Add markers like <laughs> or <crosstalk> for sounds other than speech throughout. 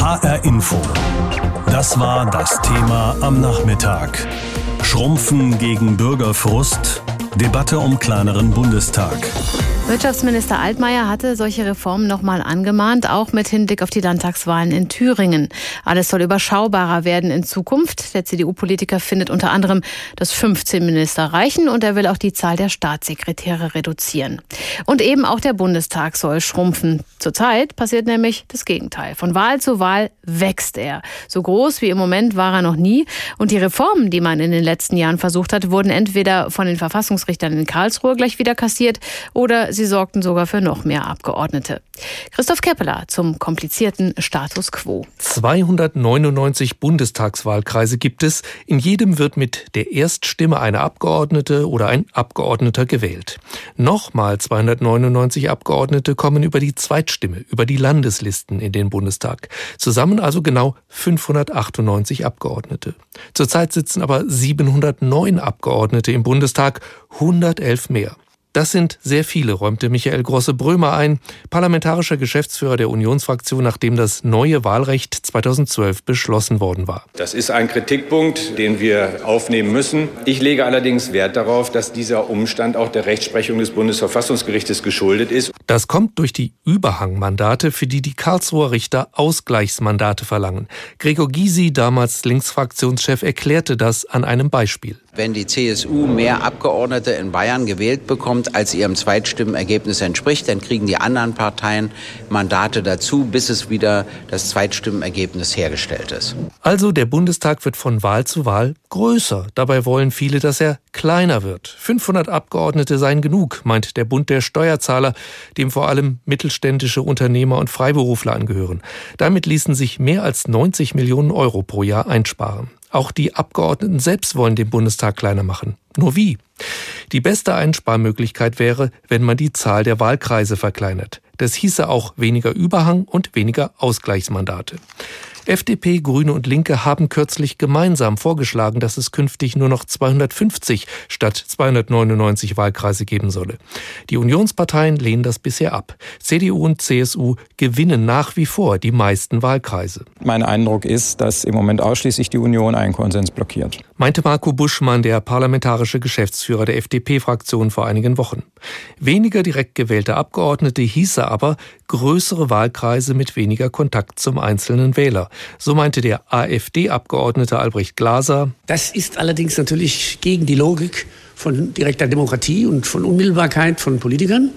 HR Info. Das war das Thema am Nachmittag. Schrumpfen gegen Bürgerfrust. Debatte um kleineren Bundestag. Wirtschaftsminister Altmaier hatte solche Reformen nochmal angemahnt, auch mit Hinblick auf die Landtagswahlen in Thüringen. Alles soll überschaubarer werden in Zukunft. Der CDU-Politiker findet unter anderem, dass 15 Minister reichen und er will auch die Zahl der Staatssekretäre reduzieren. Und eben auch der Bundestag soll schrumpfen. Zurzeit passiert nämlich das Gegenteil. Von Wahl zu Wahl wächst er. So groß wie im Moment war er noch nie. Und die Reformen, die man in den letzten Jahren versucht hat, wurden entweder von den Verfassungsrichtern in Karlsruhe gleich wieder kassiert oder sie sorgten sogar für noch mehr Abgeordnete. Christoph Keppeler zum komplizierten Status quo. 299 Bundestagswahlkreise gibt es. In jedem wird mit der Erststimme eine Abgeordnete oder ein Abgeordneter gewählt. Nochmal 299 Abgeordnete kommen über die Zweitstimme, über die Landeslisten in den Bundestag. Zusammen also genau 598 Abgeordnete. Zurzeit sitzen aber 709 Abgeordnete im Bundestag, 111 mehr. Das sind sehr viele, räumte Michael Grosse-Brömer ein, parlamentarischer Geschäftsführer der Unionsfraktion, nachdem das neue Wahlrecht 2012 beschlossen worden war. Das ist ein Kritikpunkt, den wir aufnehmen müssen. Ich lege allerdings Wert darauf, dass dieser Umstand auch der Rechtsprechung des Bundesverfassungsgerichtes geschuldet ist. Das kommt durch die Überhangmandate, für die die Karlsruher Richter Ausgleichsmandate verlangen. Gregor Gysi, damals Linksfraktionschef, erklärte das an einem Beispiel. Wenn die CSU mehr Abgeordnete in Bayern gewählt bekommt, als ihrem Zweitstimmenergebnis entspricht, dann kriegen die anderen Parteien Mandate dazu, bis es wieder das Zweitstimmenergebnis hergestellt ist. Also der Bundestag wird von Wahl zu Wahl größer. Dabei wollen viele, dass er kleiner wird. 500 Abgeordnete seien genug, meint der Bund der Steuerzahler, dem vor allem mittelständische Unternehmer und Freiberufler angehören. Damit ließen sich mehr als 90 Millionen Euro pro Jahr einsparen. Auch die Abgeordneten selbst wollen den Bundestag kleiner machen. Nur wie? Die beste Einsparmöglichkeit wäre, wenn man die Zahl der Wahlkreise verkleinert. Das hieße auch weniger Überhang und weniger Ausgleichsmandate. FDP, Grüne und Linke haben kürzlich gemeinsam vorgeschlagen, dass es künftig nur noch 250 statt 299 Wahlkreise geben solle. Die Unionsparteien lehnen das bisher ab. CDU und CSU gewinnen nach wie vor die meisten Wahlkreise. Mein Eindruck ist, dass im Moment ausschließlich die Union einen Konsens blockiert. Meinte Marco Buschmann, der parlamentarische Geschäftsführer der FDP-Fraktion vor einigen Wochen. Weniger direkt gewählte Abgeordnete hieße aber größere Wahlkreise mit weniger Kontakt zum einzelnen Wähler. So meinte der AfD-Abgeordnete Albrecht Glaser. Das ist allerdings natürlich gegen die Logik von direkter Demokratie und von Unmittelbarkeit von Politikern.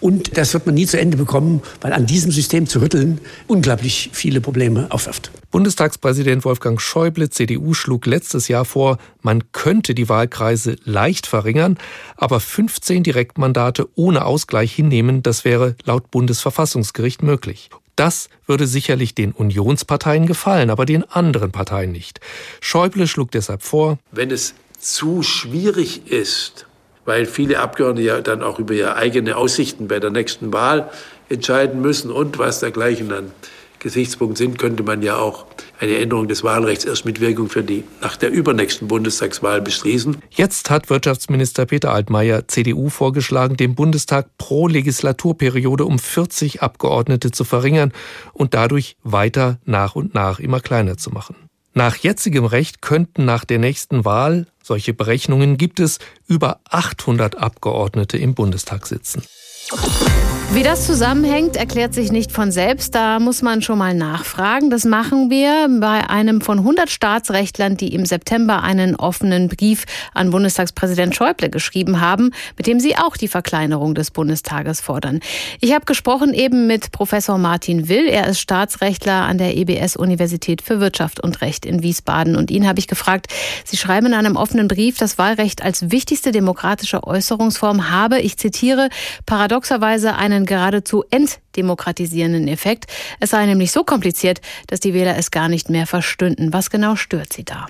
Und das wird man nie zu Ende bekommen, weil an diesem System zu rütteln unglaublich viele Probleme aufwirft. Bundestagspräsident Wolfgang Schäuble, CDU, schlug letztes Jahr vor, man könnte die Wahlkreise leicht verringern, aber 15 Direktmandate ohne Ausgleich hinnehmen, das wäre laut Bundesverfassungsgericht möglich. Das würde sicherlich den Unionsparteien gefallen, aber den anderen Parteien nicht. Schäuble schlug deshalb vor, wenn es zu schwierig ist, weil viele Abgeordnete ja dann auch über ihre eigenen Aussichten bei der nächsten Wahl entscheiden müssen und was dergleichen dann Gesichtspunkt sind, könnte man ja auch eine Änderung des Wahlrechts erst mit Wirkung für die nach der übernächsten Bundestagswahl beschließen. Jetzt hat Wirtschaftsminister Peter Altmaier, CDU, vorgeschlagen, den Bundestag pro Legislaturperiode um 40 Abgeordnete zu verringern und dadurch weiter nach und nach immer kleiner zu machen. Nach jetzigem Recht könnten nach der nächsten Wahl, solche Berechnungen gibt es, über 800 Abgeordnete im Bundestag sitzen. Wie das zusammenhängt, erklärt sich nicht von selbst. Da muss man schon mal nachfragen. Das machen wir bei einem von 100 Staatsrechtlern, die im September einen offenen Brief an Bundestagspräsident Schäuble geschrieben haben, mit dem sie auch die Verkleinerung des Bundestages fordern. Ich habe gesprochen eben mit Professor Martin Will. Er ist Staatsrechtler an der EBS Universität für Wirtschaft und Recht in Wiesbaden. Und ihn habe ich gefragt, Sie schreiben in einem offenen Brief, das Wahlrecht als wichtigste demokratische Äußerungsform habe, ich zitiere, paradoxerweise einen einen geradezu entdemokratisierenden Effekt. Es sei nämlich so kompliziert, dass die Wähler es gar nicht mehr verstünden. Was genau stört sie da?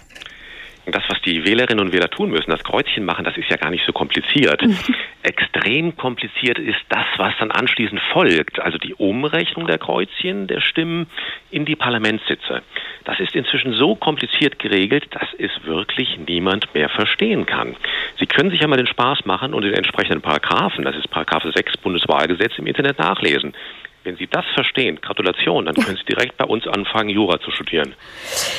Das, was die Wählerinnen und Wähler tun müssen, das Kreuzchen machen, das ist ja gar nicht so kompliziert. <laughs> Extrem kompliziert ist das, was dann anschließend folgt, also die Umrechnung der Kreuzchen, der Stimmen in die Parlamentssitze. Das ist inzwischen so kompliziert geregelt, dass es wirklich niemand mehr verstehen kann. Sie können sich ja mal den Spaß machen und den entsprechenden Paragraphen, das ist Paragraph 6 Bundeswahlgesetz, im Internet nachlesen. Wenn Sie das verstehen, Gratulation, dann können Sie direkt bei uns anfangen, Jura zu studieren.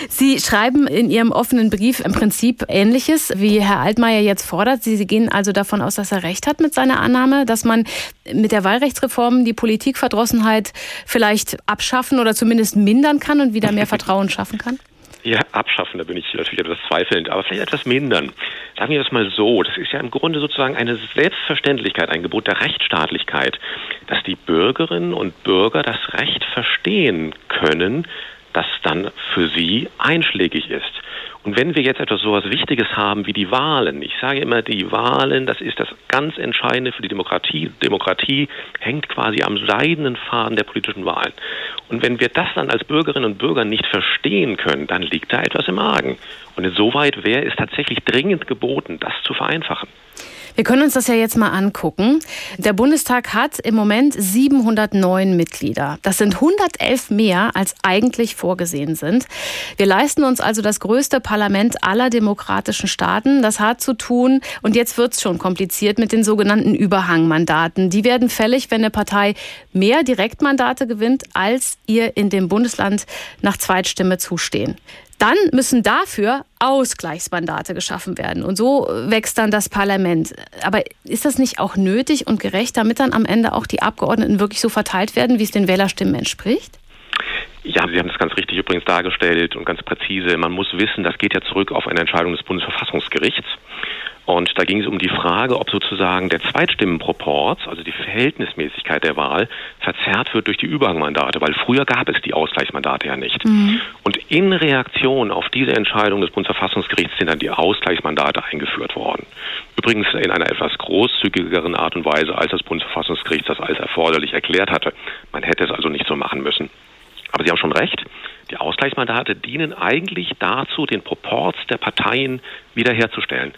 Sie schreiben in Ihrem offenen Brief im Prinzip Ähnliches, wie Herr Altmaier jetzt fordert. Sie, Sie gehen also davon aus, dass er recht hat mit seiner Annahme, dass man mit der Wahlrechtsreform die Politikverdrossenheit vielleicht abschaffen oder zumindest mindern kann und wieder mehr <laughs> Vertrauen schaffen kann? Ja, abschaffen, da bin ich natürlich etwas zweifelnd, aber vielleicht etwas mindern. Sagen wir das mal so, das ist ja im Grunde sozusagen eine Selbstverständlichkeit, ein Gebot der Rechtsstaatlichkeit, dass die Bürgerinnen und Bürger das Recht verstehen können, das dann für sie einschlägig ist. Und wenn wir jetzt etwas so was Wichtiges haben wie die Wahlen, ich sage immer, die Wahlen, das ist das ganz Entscheidende für die Demokratie. Demokratie hängt quasi am seidenen Faden der politischen Wahlen. Und wenn wir das dann als Bürgerinnen und Bürger nicht verstehen können, dann liegt da etwas im Argen. Und insoweit wäre es tatsächlich dringend geboten, das zu vereinfachen. Wir können uns das ja jetzt mal angucken. Der Bundestag hat im Moment 709 Mitglieder. Das sind 111 mehr, als eigentlich vorgesehen sind. Wir leisten uns also das größte Parlament aller demokratischen Staaten. Das hat zu tun, und jetzt wird es schon kompliziert, mit den sogenannten Überhangmandaten. Die werden fällig, wenn eine Partei mehr Direktmandate gewinnt, als ihr in dem Bundesland nach Zweitstimme zustehen. Dann müssen dafür Ausgleichsmandate geschaffen werden. Und so wächst dann das Parlament. Aber ist das nicht auch nötig und gerecht, damit dann am Ende auch die Abgeordneten wirklich so verteilt werden, wie es den Wählerstimmen entspricht? Ja, Sie haben das ganz richtig übrigens dargestellt und ganz präzise. Man muss wissen, das geht ja zurück auf eine Entscheidung des Bundesverfassungsgerichts. Und da ging es um die Frage, ob sozusagen der Zweitstimmenproporz, also die Verhältnismäßigkeit der Wahl, verzerrt wird durch die Überhangmandate, weil früher gab es die Ausgleichsmandate ja nicht. Mhm. Und in Reaktion auf diese Entscheidung des Bundesverfassungsgerichts sind dann die Ausgleichsmandate eingeführt worden. Übrigens in einer etwas großzügigeren Art und Weise, als das Bundesverfassungsgericht das als erforderlich erklärt hatte. Man hätte es also nicht so machen müssen. Aber Sie haben schon recht. Die Ausgleichsmandate dienen eigentlich dazu, den Proporz der Parteien wiederherzustellen.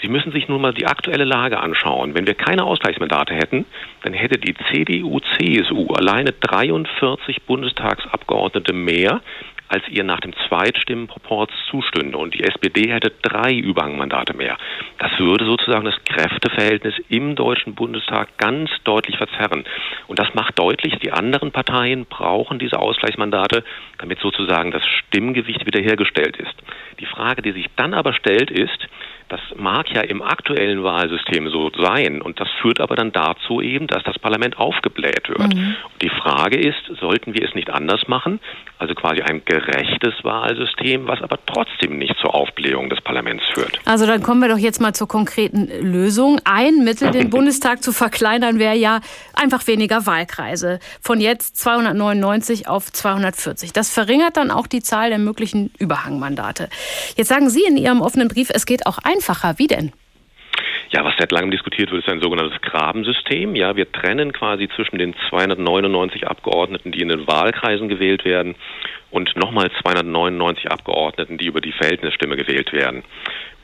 Sie müssen sich nun mal die aktuelle Lage anschauen. Wenn wir keine Ausgleichsmandate hätten, dann hätte die CDU, CSU alleine 43 Bundestagsabgeordnete mehr, als ihr nach dem Zweitstimmenproporz zustünde. Und die SPD hätte drei Überhangmandate mehr. Das würde sozusagen das Kräfteverhältnis im Deutschen Bundestag ganz deutlich verzerren. Und das macht deutlich, die anderen Parteien brauchen diese Ausgleichsmandate, damit sozusagen das Stimmgewicht wiederhergestellt ist. Die Frage, die sich dann aber stellt, ist, das mag ja im aktuellen Wahlsystem so sein und das führt aber dann dazu eben, dass das Parlament aufgebläht wird. Mhm. die Frage ist, sollten wir es nicht anders machen? Also quasi ein gerechtes Wahlsystem, was aber trotzdem nicht zur Aufblähung des Parlaments führt. Also dann kommen wir doch jetzt mal zur konkreten Lösung. Ein Mittel, den <laughs> Bundestag zu verkleinern, wäre ja einfach weniger Wahlkreise. Von jetzt 299 auf 240. Das verringert dann auch die Zahl der möglichen Überhangmandate. Jetzt sagen Sie in Ihrem offenen Brief, es geht auch einfacher. Wie denn? Ja, was seit langem diskutiert wird, ist ein sogenanntes Grabensystem. Ja, wir trennen quasi zwischen den 299 Abgeordneten, die in den Wahlkreisen gewählt werden, und nochmal 299 Abgeordneten, die über die Verhältnisstimme gewählt werden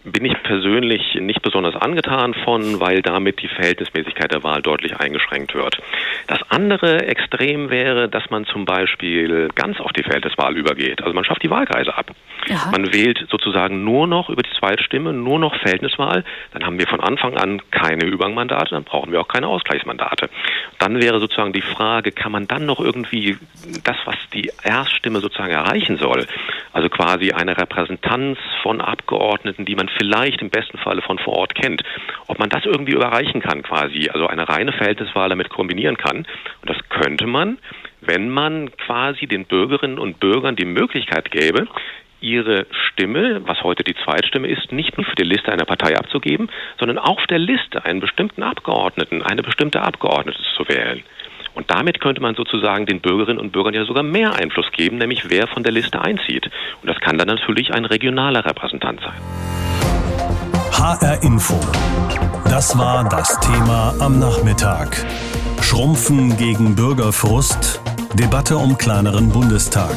bin ich persönlich nicht besonders angetan von, weil damit die Verhältnismäßigkeit der Wahl deutlich eingeschränkt wird. Das andere Extrem wäre, dass man zum Beispiel ganz auf die Verhältniswahl übergeht. Also man schafft die Wahlkreise ab. Ja. Man wählt sozusagen nur noch über die Zweitstimme, nur noch Verhältniswahl. Dann haben wir von Anfang an keine Übergangmandate, dann brauchen wir auch keine Ausgleichsmandate. Dann wäre sozusagen die Frage, kann man dann noch irgendwie das, was die Erststimme sozusagen erreichen soll, also quasi eine Repräsentanz von Abgeordneten, die man vielleicht im besten Falle von vor Ort kennt, ob man das irgendwie überreichen kann quasi, also eine reine Verhältniswahl damit kombinieren kann. Und das könnte man, wenn man quasi den Bürgerinnen und Bürgern die Möglichkeit gäbe, ihre Stimme, was heute die Zweitstimme ist, nicht nur für die Liste einer Partei abzugeben, sondern auch auf der Liste einen bestimmten Abgeordneten, eine bestimmte Abgeordnete zu wählen. Und damit könnte man sozusagen den Bürgerinnen und Bürgern ja sogar mehr Einfluss geben, nämlich wer von der Liste einzieht. Und das kann dann natürlich ein regionaler Repräsentant sein. HR Info. Das war das Thema am Nachmittag. Schrumpfen gegen Bürgerfrust. Debatte um kleineren Bundestag.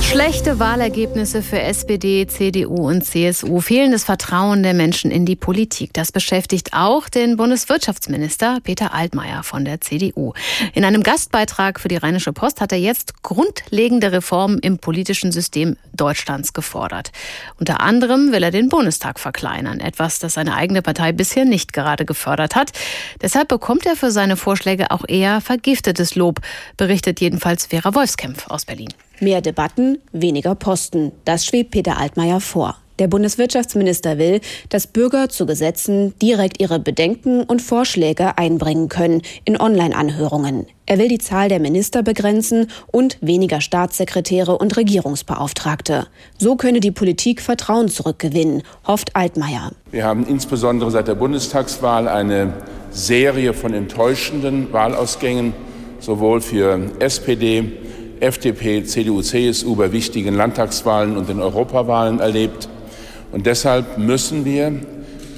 Schlechte Wahlergebnisse für SPD, CDU und CSU, fehlendes Vertrauen der Menschen in die Politik. Das beschäftigt auch den Bundeswirtschaftsminister Peter Altmaier von der CDU. In einem Gastbeitrag für die Rheinische Post hat er jetzt grundlegende Reformen im politischen System Deutschlands gefordert. Unter anderem will er den Bundestag verkleinern, etwas, das seine eigene Partei bisher nicht gerade gefördert hat. Deshalb bekommt er für seine Vorschläge auch eher vergiftetes Lob, berichtet jedenfalls Vera Wolfskämpf aus Berlin. Mehr Debatten, weniger Posten. Das schwebt Peter Altmaier vor. Der Bundeswirtschaftsminister will, dass Bürger zu Gesetzen direkt ihre Bedenken und Vorschläge einbringen können in Online-Anhörungen. Er will die Zahl der Minister begrenzen und weniger Staatssekretäre und Regierungsbeauftragte. So könne die Politik Vertrauen zurückgewinnen, hofft Altmaier. Wir haben insbesondere seit der Bundestagswahl eine Serie von enttäuschenden Wahlausgängen, sowohl für SPD, FDP, CDU, CSU bei wichtigen Landtagswahlen und den Europawahlen erlebt. Und deshalb müssen wir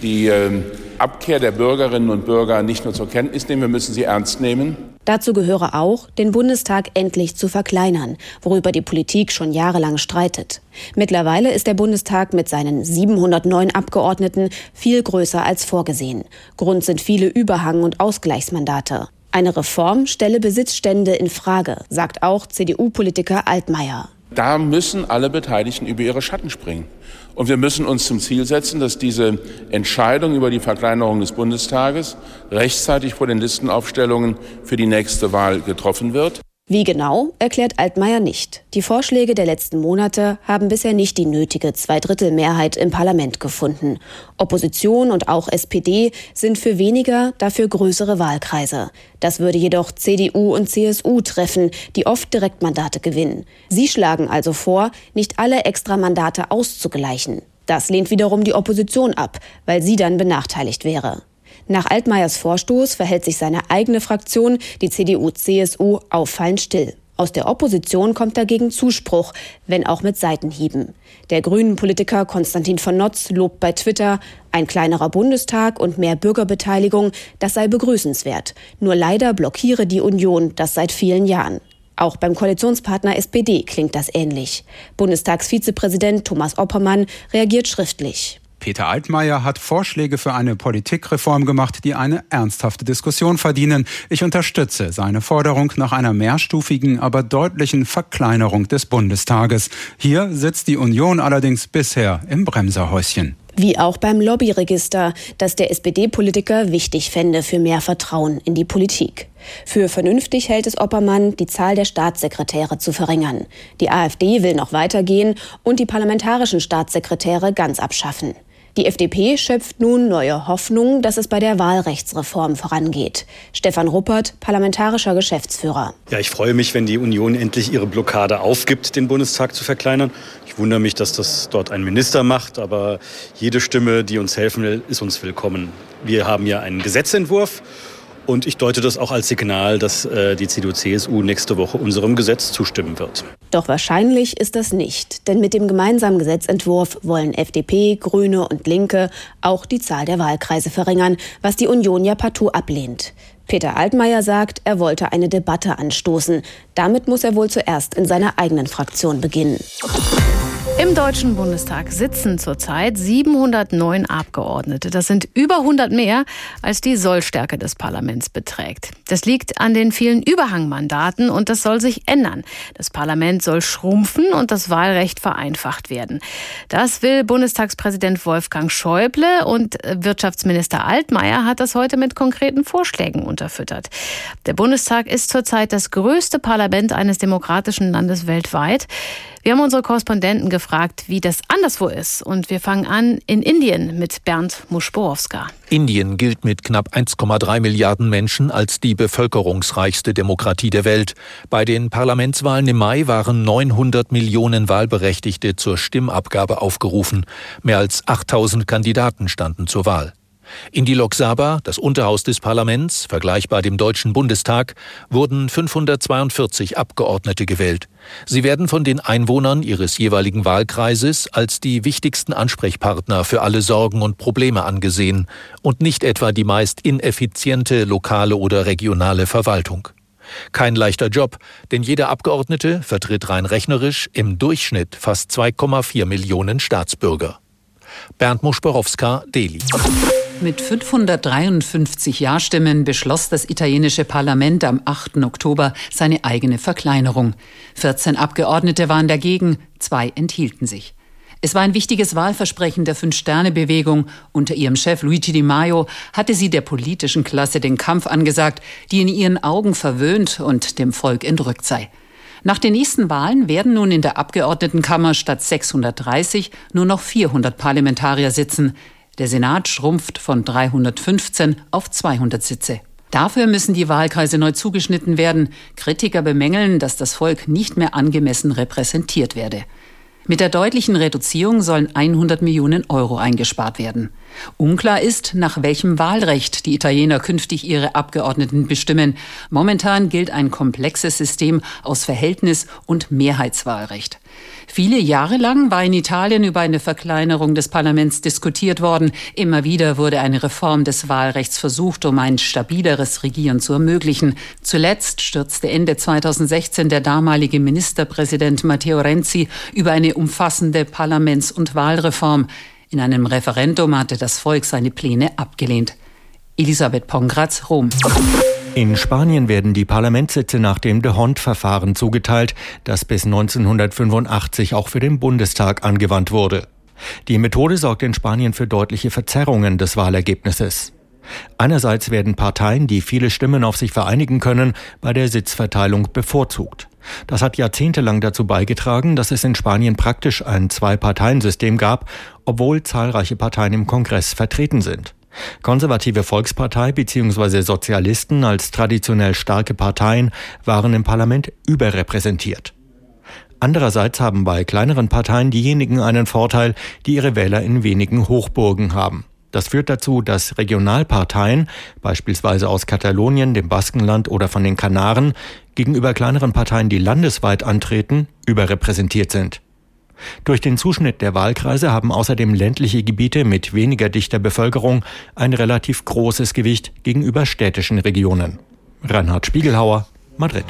die ähm, Abkehr der Bürgerinnen und Bürger nicht nur zur Kenntnis nehmen, wir müssen sie ernst nehmen. Dazu gehöre auch, den Bundestag endlich zu verkleinern, worüber die Politik schon jahrelang streitet. Mittlerweile ist der Bundestag mit seinen 709 Abgeordneten viel größer als vorgesehen. Grund sind viele Überhang- und Ausgleichsmandate. Eine Reform stelle Besitzstände in Frage, sagt auch CDU-Politiker Altmaier. Da müssen alle Beteiligten über ihre Schatten springen. Und wir müssen uns zum Ziel setzen, dass diese Entscheidung über die Verkleinerung des Bundestages rechtzeitig vor den Listenaufstellungen für die nächste Wahl getroffen wird. Wie genau, erklärt Altmaier nicht. Die Vorschläge der letzten Monate haben bisher nicht die nötige Zweidrittelmehrheit im Parlament gefunden. Opposition und auch SPD sind für weniger, dafür größere Wahlkreise. Das würde jedoch CDU und CSU treffen, die oft Direktmandate gewinnen. Sie schlagen also vor, nicht alle Extramandate auszugleichen. Das lehnt wiederum die Opposition ab, weil sie dann benachteiligt wäre. Nach Altmaiers Vorstoß verhält sich seine eigene Fraktion, die CDU-CSU, auffallend still. Aus der Opposition kommt dagegen Zuspruch, wenn auch mit Seitenhieben. Der grünen Politiker Konstantin von Notz lobt bei Twitter, ein kleinerer Bundestag und mehr Bürgerbeteiligung, das sei begrüßenswert. Nur leider blockiere die Union das seit vielen Jahren. Auch beim Koalitionspartner SPD klingt das ähnlich. Bundestagsvizepräsident Thomas Oppermann reagiert schriftlich. Peter Altmaier hat Vorschläge für eine Politikreform gemacht, die eine ernsthafte Diskussion verdienen. Ich unterstütze seine Forderung nach einer mehrstufigen, aber deutlichen Verkleinerung des Bundestages. Hier sitzt die Union allerdings bisher im Bremserhäuschen. Wie auch beim Lobbyregister, das der SPD-Politiker wichtig fände für mehr Vertrauen in die Politik. Für vernünftig hält es Oppermann, die Zahl der Staatssekretäre zu verringern. Die AfD will noch weitergehen und die parlamentarischen Staatssekretäre ganz abschaffen. Die FDP schöpft nun neue Hoffnung, dass es bei der Wahlrechtsreform vorangeht. Stefan Ruppert, parlamentarischer Geschäftsführer. Ja, ich freue mich, wenn die Union endlich ihre Blockade aufgibt, den Bundestag zu verkleinern. Ich wundere mich, dass das dort ein Minister macht, aber jede Stimme, die uns helfen will, ist uns willkommen. Wir haben ja einen Gesetzentwurf und ich deute das auch als Signal, dass äh, die CDU-CSU nächste Woche unserem Gesetz zustimmen wird. Doch wahrscheinlich ist das nicht, denn mit dem gemeinsamen Gesetzentwurf wollen FDP, Grüne und Linke auch die Zahl der Wahlkreise verringern, was die Union ja partout ablehnt. Peter Altmaier sagt, er wollte eine Debatte anstoßen. Damit muss er wohl zuerst in seiner eigenen Fraktion beginnen. Im Deutschen Bundestag sitzen zurzeit 709 Abgeordnete. Das sind über 100 mehr, als die Sollstärke des Parlaments beträgt. Das liegt an den vielen Überhangmandaten und das soll sich ändern. Das Parlament soll schrumpfen und das Wahlrecht vereinfacht werden. Das will Bundestagspräsident Wolfgang Schäuble und Wirtschaftsminister Altmaier hat das heute mit konkreten Vorschlägen unterfüttert. Der Bundestag ist zurzeit das größte Parlament eines demokratischen Landes weltweit. Wir haben unsere Korrespondenten gefragt, wie das anderswo ist. Und wir fangen an in Indien mit Bernd Muschborowska. Indien gilt mit knapp 1,3 Milliarden Menschen als die bevölkerungsreichste Demokratie der Welt. Bei den Parlamentswahlen im Mai waren 900 Millionen Wahlberechtigte zur Stimmabgabe aufgerufen. Mehr als 8000 Kandidaten standen zur Wahl. In die Lok Sabha, das Unterhaus des Parlaments, vergleichbar dem Deutschen Bundestag, wurden 542 Abgeordnete gewählt. Sie werden von den Einwohnern ihres jeweiligen Wahlkreises als die wichtigsten Ansprechpartner für alle Sorgen und Probleme angesehen und nicht etwa die meist ineffiziente lokale oder regionale Verwaltung. Kein leichter Job, denn jeder Abgeordnete vertritt rein rechnerisch im Durchschnitt fast 2,4 Millionen Staatsbürger. Bernd Muschborowska, Delhi. Mit 553 Ja-Stimmen beschloss das italienische Parlament am 8. Oktober seine eigene Verkleinerung. 14 Abgeordnete waren dagegen, zwei enthielten sich. Es war ein wichtiges Wahlversprechen der Fünf-Sterne-Bewegung. Unter ihrem Chef Luigi Di Maio hatte sie der politischen Klasse den Kampf angesagt, die in ihren Augen verwöhnt und dem Volk entrückt sei. Nach den nächsten Wahlen werden nun in der Abgeordnetenkammer statt 630 nur noch 400 Parlamentarier sitzen. Der Senat schrumpft von 315 auf 200 Sitze. Dafür müssen die Wahlkreise neu zugeschnitten werden. Kritiker bemängeln, dass das Volk nicht mehr angemessen repräsentiert werde. Mit der deutlichen Reduzierung sollen 100 Millionen Euro eingespart werden. Unklar ist, nach welchem Wahlrecht die Italiener künftig ihre Abgeordneten bestimmen. Momentan gilt ein komplexes System aus Verhältnis- und Mehrheitswahlrecht. Viele Jahre lang war in Italien über eine Verkleinerung des Parlaments diskutiert worden. Immer wieder wurde eine Reform des Wahlrechts versucht, um ein stabileres Regieren zu ermöglichen. Zuletzt stürzte Ende 2016 der damalige Ministerpräsident Matteo Renzi über eine umfassende Parlaments- und Wahlreform. In einem Referendum hatte das Volk seine Pläne abgelehnt. Elisabeth Pongratz, Rom. In Spanien werden die Parlamentssitze nach dem de Hond-Verfahren zugeteilt, das bis 1985 auch für den Bundestag angewandt wurde. Die Methode sorgt in Spanien für deutliche Verzerrungen des Wahlergebnisses. Einerseits werden Parteien, die viele Stimmen auf sich vereinigen können, bei der Sitzverteilung bevorzugt. Das hat jahrzehntelang dazu beigetragen, dass es in Spanien praktisch ein Zwei-Parteien-System gab, obwohl zahlreiche Parteien im Kongress vertreten sind. Konservative Volkspartei bzw. Sozialisten als traditionell starke Parteien waren im Parlament überrepräsentiert. Andererseits haben bei kleineren Parteien diejenigen einen Vorteil, die ihre Wähler in wenigen Hochburgen haben. Das führt dazu, dass Regionalparteien, beispielsweise aus Katalonien, dem Baskenland oder von den Kanaren, gegenüber kleineren Parteien, die landesweit antreten, überrepräsentiert sind. Durch den Zuschnitt der Wahlkreise haben außerdem ländliche Gebiete mit weniger dichter Bevölkerung ein relativ großes Gewicht gegenüber städtischen Regionen. Reinhard Spiegelhauer, Madrid.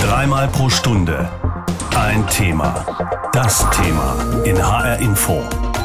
Dreimal pro Stunde ein Thema. Das Thema in HR Info.